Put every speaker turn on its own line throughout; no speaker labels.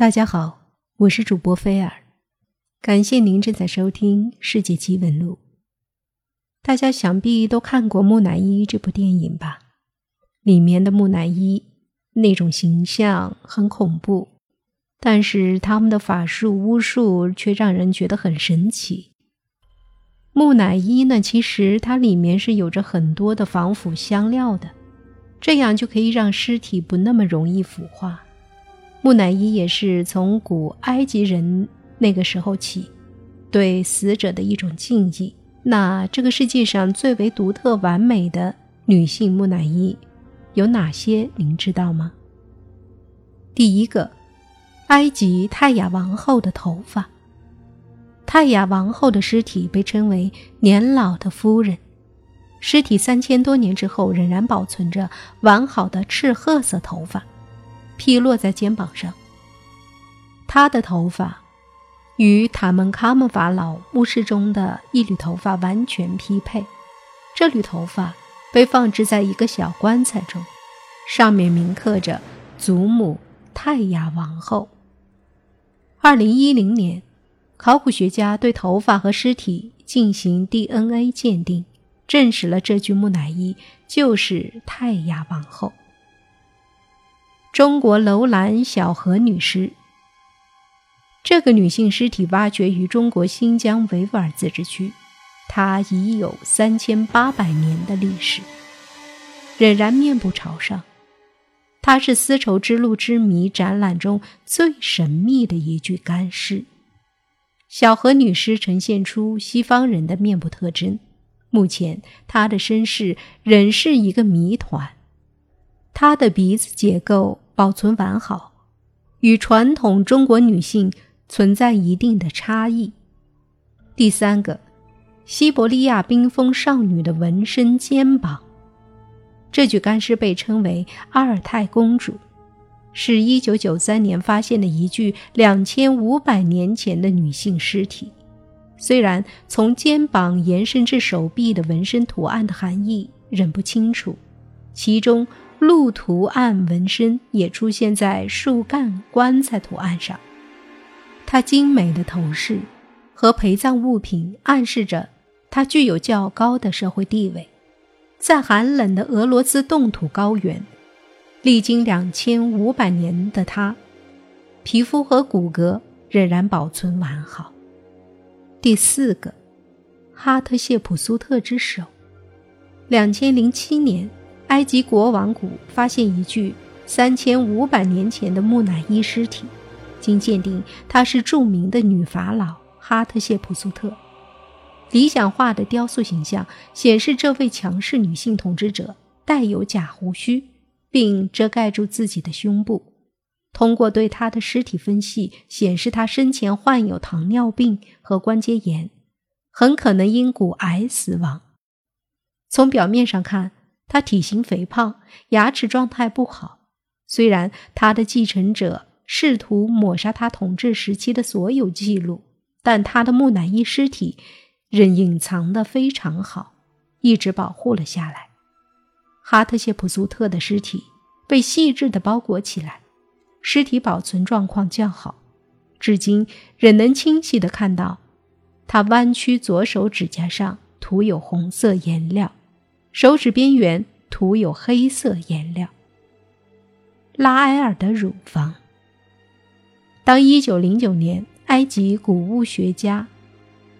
大家好，我是主播菲尔，感谢您正在收听《世界奇闻录》。大家想必都看过《木乃伊》这部电影吧？里面的木乃伊那种形象很恐怖，但是他们的法术巫术却让人觉得很神奇。木乃伊呢，其实它里面是有着很多的防腐香料的，这样就可以让尸体不那么容易腐化。木乃伊也是从古埃及人那个时候起，对死者的一种敬意。那这个世界上最为独特完美的女性木乃伊有哪些？您知道吗？第一个，埃及泰雅王后的头发。泰雅王后的尸体被称为年老的夫人，尸体三千多年之后仍然保存着完好的赤褐色头发。披落在肩膀上。他的头发与塔门卡姆法老墓室中的一缕头发完全匹配。这缕头发被放置在一个小棺材中，上面铭刻着“祖母泰雅王后”。二零一零年，考古学家对头发和尸体进行 DNA 鉴定，证实了这具木乃伊就是泰雅王后。中国楼兰小河女尸，这个女性尸体挖掘于中国新疆维吾尔自治区，她已有三千八百年的历史，仍然面部朝上。她是丝绸之路之谜展览中最神秘的一具干尸。小河女尸呈现出西方人的面部特征，目前她的身世仍是一个谜团。她的鼻子结构保存完好，与传统中国女性存在一定的差异。第三个，西伯利亚冰封少女的纹身肩膀，这具干尸被称为阿尔泰公主，是一九九三年发现的一具两千五百年前的女性尸体。虽然从肩膀延伸至手臂的纹身图案的含义仍不清楚，其中。鹿图案纹身也出现在树干棺材图案上，它精美的头饰和陪葬物品暗示着它具有较高的社会地位。在寒冷的俄罗斯冻土高原，历经两千五百年的它，皮肤和骨骼仍然保存完好。第四个，哈特谢普苏特之手，两千零七年。埃及国王谷发现一具三千五百年前的木乃伊尸体，经鉴定，她是著名的女法老哈特谢普苏特。理想化的雕塑形象显示，这位强势女性统治者带有假胡须，并遮盖住自己的胸部。通过对她的尸体分析，显示她生前患有糖尿病和关节炎，很可能因骨癌死亡。从表面上看。他体型肥胖，牙齿状态不好。虽然他的继承者试图抹杀他统治时期的所有记录，但他的木乃伊尸体仍隐藏得非常好，一直保护了下来。哈特谢普苏特的尸体被细致地包裹起来，尸体保存状况较好，至今仍能清晰地看到他弯曲左手指甲上涂有红色颜料。手指边缘涂有黑色颜料。拉埃尔的乳房。当1909年，埃及古物学家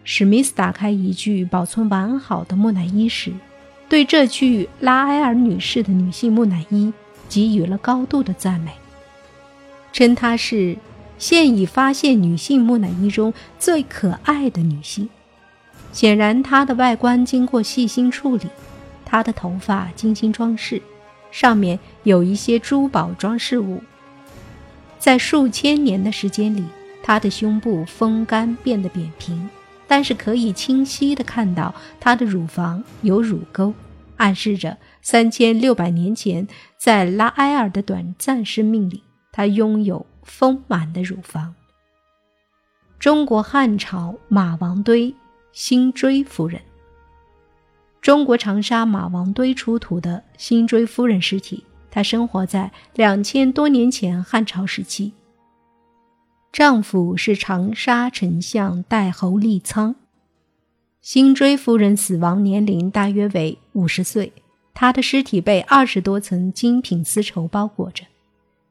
史密斯打开一具保存完好的木乃伊时，对这具拉埃尔女士的女性木乃伊给予了高度的赞美，称她是现已发现女性木乃伊中最可爱的女性。显然，她的外观经过细心处理。她的头发精心装饰，上面有一些珠宝装饰物。在数千年的时间里，她的胸部风干变得扁平，但是可以清晰地看到她的乳房有乳沟，暗示着三千六百年前在拉埃尔的短暂生命里，她拥有丰满的乳房。中国汉朝马王堆辛追夫人。中国长沙马王堆出土的辛追夫人尸体，她生活在两千多年前汉朝时期。丈夫是长沙丞相代侯立苍。辛追夫人死亡年龄大约为五十岁，她的尸体被二十多层精品丝绸包裹着，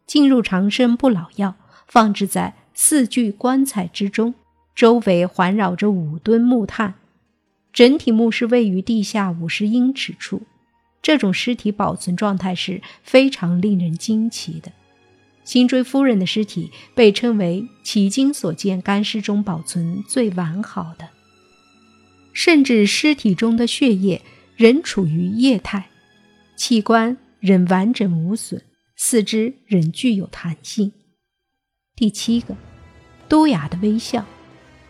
进入长生不老药，放置在四具棺材之中，周围环绕着五吨木炭，整体墓室位于地下五十英尺处。这种尸体保存状态是非常令人惊奇的。辛追夫人的尸体被称为迄今所见干尸中保存最完好的，甚至尸体中的血液仍处于液态，器官仍完整无损，四肢仍具有弹性。第七个，都雅的微笑。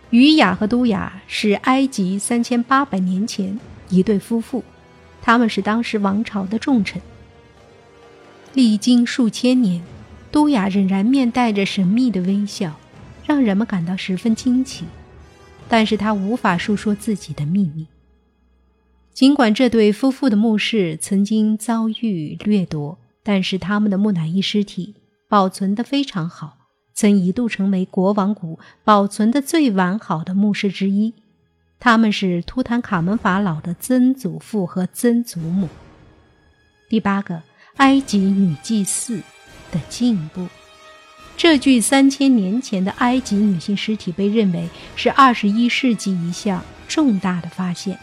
于雅和都雅是埃及三千八百年前一对夫妇，他们是当时王朝的重臣，历经数千年。都雅仍然面带着神秘的微笑，让人们感到十分惊奇。但是他无法诉说自己的秘密。尽管这对夫妇的墓室曾经遭遇掠夺，但是他们的木乃伊尸体保存得非常好，曾一度成为国王谷保存的最完好的墓室之一。他们是图坦卡门法老的曾祖父和曾祖母。第八个，埃及女祭祀。的进步，这具三千年前的埃及女性尸体被认为是二十一世纪一项重大的发现。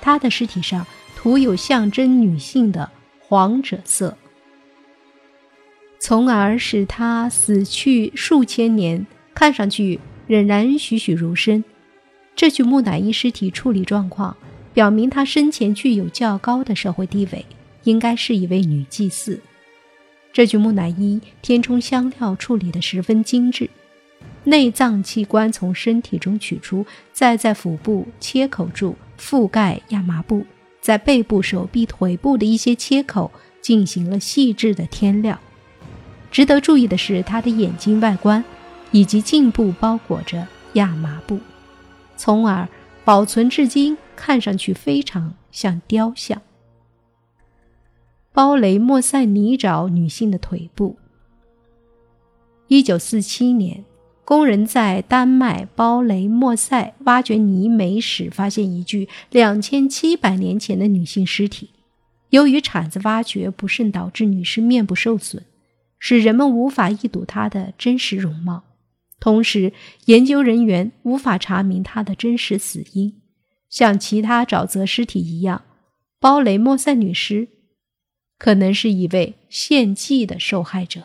她的尸体上涂有象征女性的黄赭色，从而使她死去数千年看上去仍然栩栩如生。这具木乃伊尸体处理状况表明，她生前具有较高的社会地位，应该是一位女祭司。这具木乃伊填充香料处理得十分精致，内脏器官从身体中取出，再在腹部切口处覆盖亚麻布，在背部、手臂、腿部的一些切口进行了细致的添料。值得注意的是，他的眼睛外观以及颈部包裹着亚麻布，从而保存至今，看上去非常像雕像。包雷莫塞泥沼女性的腿部。一九四七年，工人在丹麦包雷莫塞挖掘泥煤时，发现一具两千七百年前的女性尸体。由于铲子挖掘不慎，导致女士面部受损，使人们无法一睹她的真实容貌。同时，研究人员无法查明她的真实死因。像其他沼泽尸体一样，包雷莫塞女尸。可能是一位献祭的受害者。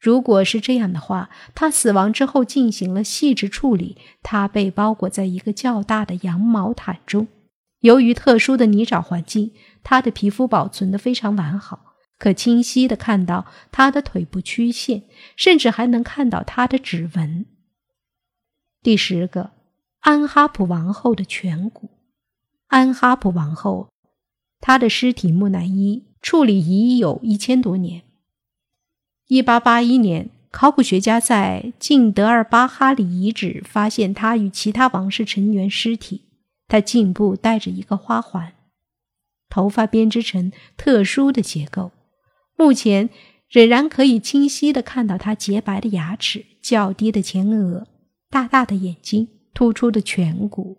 如果是这样的话，他死亡之后进行了细致处理。他被包裹在一个较大的羊毛毯中。由于特殊的泥沼环境，他的皮肤保存得非常完好，可清晰地看到他的腿部曲线，甚至还能看到他的指纹。第十个，安哈普王后的颧骨。安哈普王后，她的尸体木乃伊。处理已有一千多年。一八八一年，考古学家在晋德尔巴哈里遗址发现他与其他王室成员尸体。他颈部戴着一个花环，头发编织成特殊的结构。目前仍然可以清晰地看到他洁白的牙齿、较低的前额、大大的眼睛、突出的颧骨，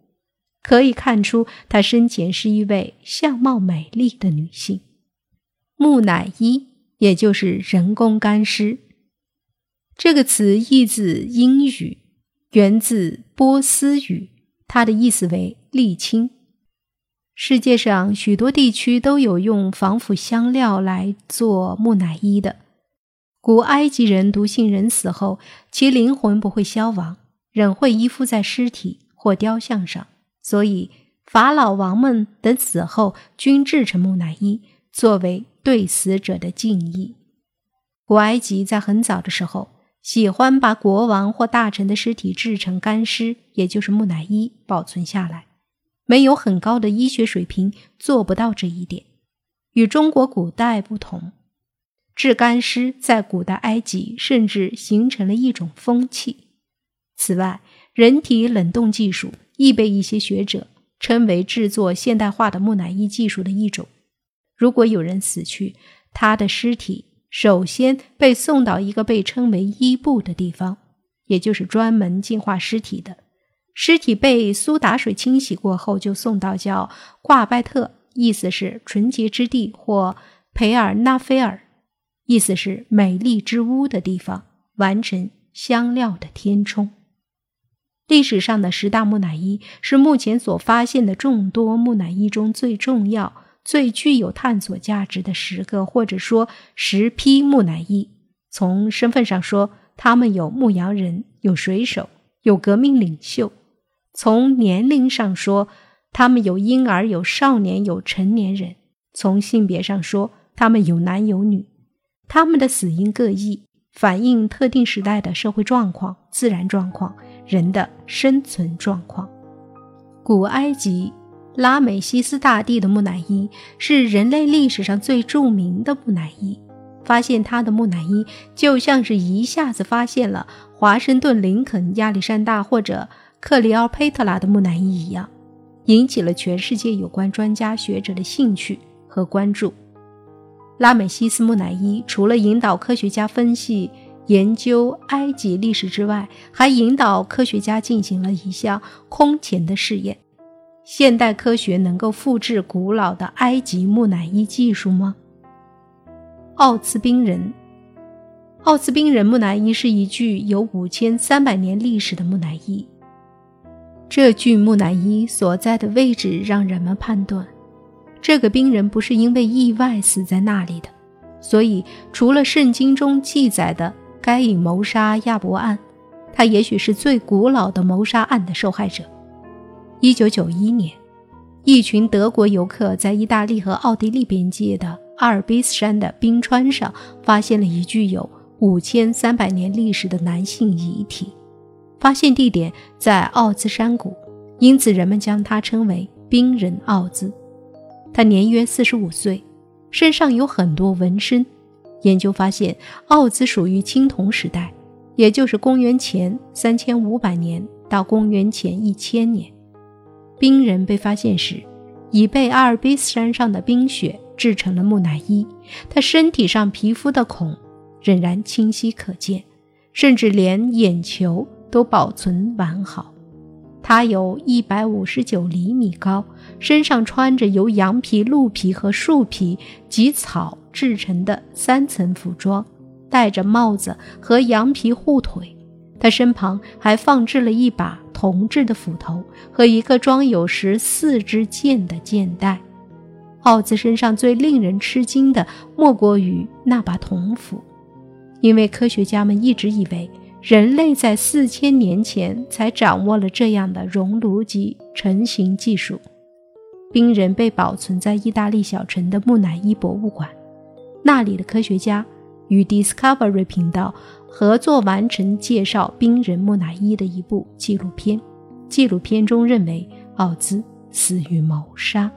可以看出她生前是一位相貌美丽的女性。木乃伊，也就是人工干尸。这个词译自英语，源自波斯语，它的意思为沥青。世界上许多地区都有用防腐香料来做木乃伊的。古埃及人笃信人死后，其灵魂不会消亡，仍会依附在尸体或雕像上，所以法老王们等死后均制成木乃伊，作为。对死者的敬意。古埃及在很早的时候喜欢把国王或大臣的尸体制成干尸，也就是木乃伊，保存下来。没有很高的医学水平，做不到这一点。与中国古代不同，制干尸在古代埃及甚至形成了一种风气。此外，人体冷冻技术亦被一些学者称为制作现代化的木乃伊技术的一种。如果有人死去，他的尸体首先被送到一个被称为伊布的地方，也就是专门净化尸体的。尸体被苏打水清洗过后，就送到叫挂拜特，意思是纯洁之地，或培尔纳菲尔，意思是美丽之屋的地方，完成香料的填充。历史上的十大木乃伊是目前所发现的众多木乃伊中最重要、最具有探索价值的十个，或者说十批木乃伊。从身份上说，他们有牧羊人，有水手，有革命领袖。从年龄上说，他们有婴儿、有少年、有成年人；从性别上说，他们有男有女。他们的死因各异，反映特定时代的社会状况、自然状况、人的生存状况。古埃及拉美西斯大帝的木乃伊是人类历史上最著名的木乃伊。发现他的木乃伊，就像是一下子发现了华盛顿、林肯、亚历山大或者。克里奥佩特拉的木乃伊一样，引起了全世界有关专家学者的兴趣和关注。拉美西斯木乃伊除了引导科学家分析研究埃及历史之外，还引导科学家进行了一项空前的试验：现代科学能够复制古老的埃及木乃伊技术吗？奥兹宾人，奥兹宾人木乃伊是一具有五千三百年历史的木乃伊。这具木乃伊所在的位置让人们判断，这个兵人不是因为意外死在那里的。所以，除了圣经中记载的该隐谋杀亚伯案，他也许是最古老的谋杀案的受害者。一九九一年，一群德国游客在意大利和奥地利边界的阿尔卑斯山的冰川上发现了一具有五千三百年历史的男性遗体。发现地点在奥兹山谷，因此人们将它称为冰人奥兹。他年约四十五岁，身上有很多纹身。研究发现，奥兹属于青铜时代，也就是公元前三千五百年到公元前一千年。冰人被发现时，已被阿尔卑斯山上的冰雪制成了木乃伊。他身体上皮肤的孔仍然清晰可见，甚至连眼球。都保存完好。它有一百五十九厘米高，身上穿着由羊皮、鹿皮和树皮及草制成的三层服装，戴着帽子和羊皮护腿。他身旁还放置了一把铜制的斧头和一个装有十四支箭的箭袋。奥兹身上最令人吃惊的莫过于那把铜斧，因为科学家们一直以为。人类在四千年前才掌握了这样的熔炉级成型技术。冰人被保存在意大利小城的木乃伊博物馆，那里的科学家与 Discovery 频道合作完成介绍冰人木乃伊的一部纪录片。纪录片中认为奥兹死于谋杀。